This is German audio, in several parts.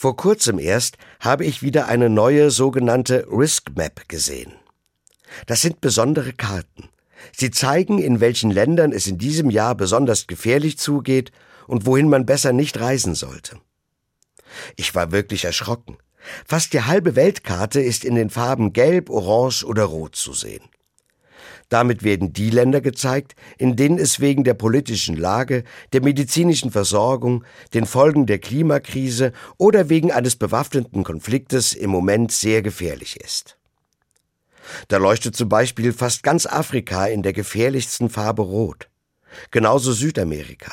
Vor kurzem erst habe ich wieder eine neue sogenannte Risk Map gesehen. Das sind besondere Karten. Sie zeigen, in welchen Ländern es in diesem Jahr besonders gefährlich zugeht und wohin man besser nicht reisen sollte. Ich war wirklich erschrocken. Fast die halbe Weltkarte ist in den Farben Gelb, Orange oder Rot zu sehen. Damit werden die Länder gezeigt, in denen es wegen der politischen Lage, der medizinischen Versorgung, den Folgen der Klimakrise oder wegen eines bewaffneten Konfliktes im Moment sehr gefährlich ist. Da leuchtet zum Beispiel fast ganz Afrika in der gefährlichsten Farbe Rot. Genauso Südamerika.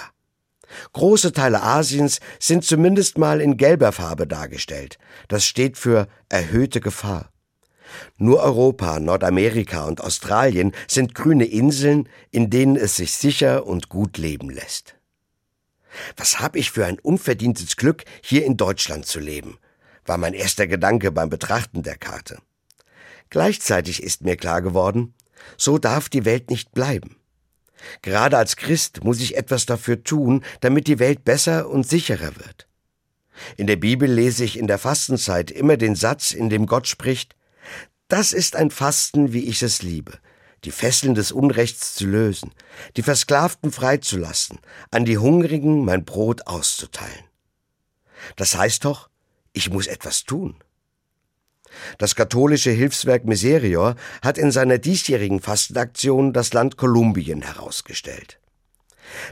Große Teile Asiens sind zumindest mal in gelber Farbe dargestellt. Das steht für erhöhte Gefahr. Nur Europa, Nordamerika und Australien sind grüne Inseln, in denen es sich sicher und gut leben lässt. Was habe ich für ein unverdientes Glück, hier in Deutschland zu leben, war mein erster Gedanke beim Betrachten der Karte. Gleichzeitig ist mir klar geworden, so darf die Welt nicht bleiben. Gerade als Christ muss ich etwas dafür tun, damit die Welt besser und sicherer wird. In der Bibel lese ich in der Fastenzeit immer den Satz, in dem Gott spricht, das ist ein Fasten, wie ich es liebe, die Fesseln des Unrechts zu lösen, die Versklavten freizulassen, an die Hungrigen mein Brot auszuteilen. Das heißt doch, ich muss etwas tun. Das katholische Hilfswerk Miserior hat in seiner diesjährigen Fastenaktion das Land Kolumbien herausgestellt.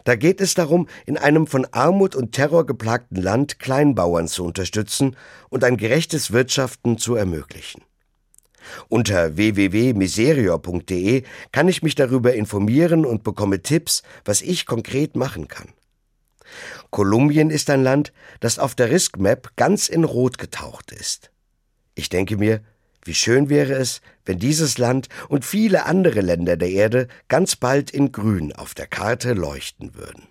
Da geht es darum, in einem von Armut und Terror geplagten Land Kleinbauern zu unterstützen und ein gerechtes Wirtschaften zu ermöglichen. Unter www.miserior.de kann ich mich darüber informieren und bekomme Tipps, was ich konkret machen kann. Kolumbien ist ein Land, das auf der Risk Map ganz in Rot getaucht ist. Ich denke mir, wie schön wäre es, wenn dieses Land und viele andere Länder der Erde ganz bald in Grün auf der Karte leuchten würden.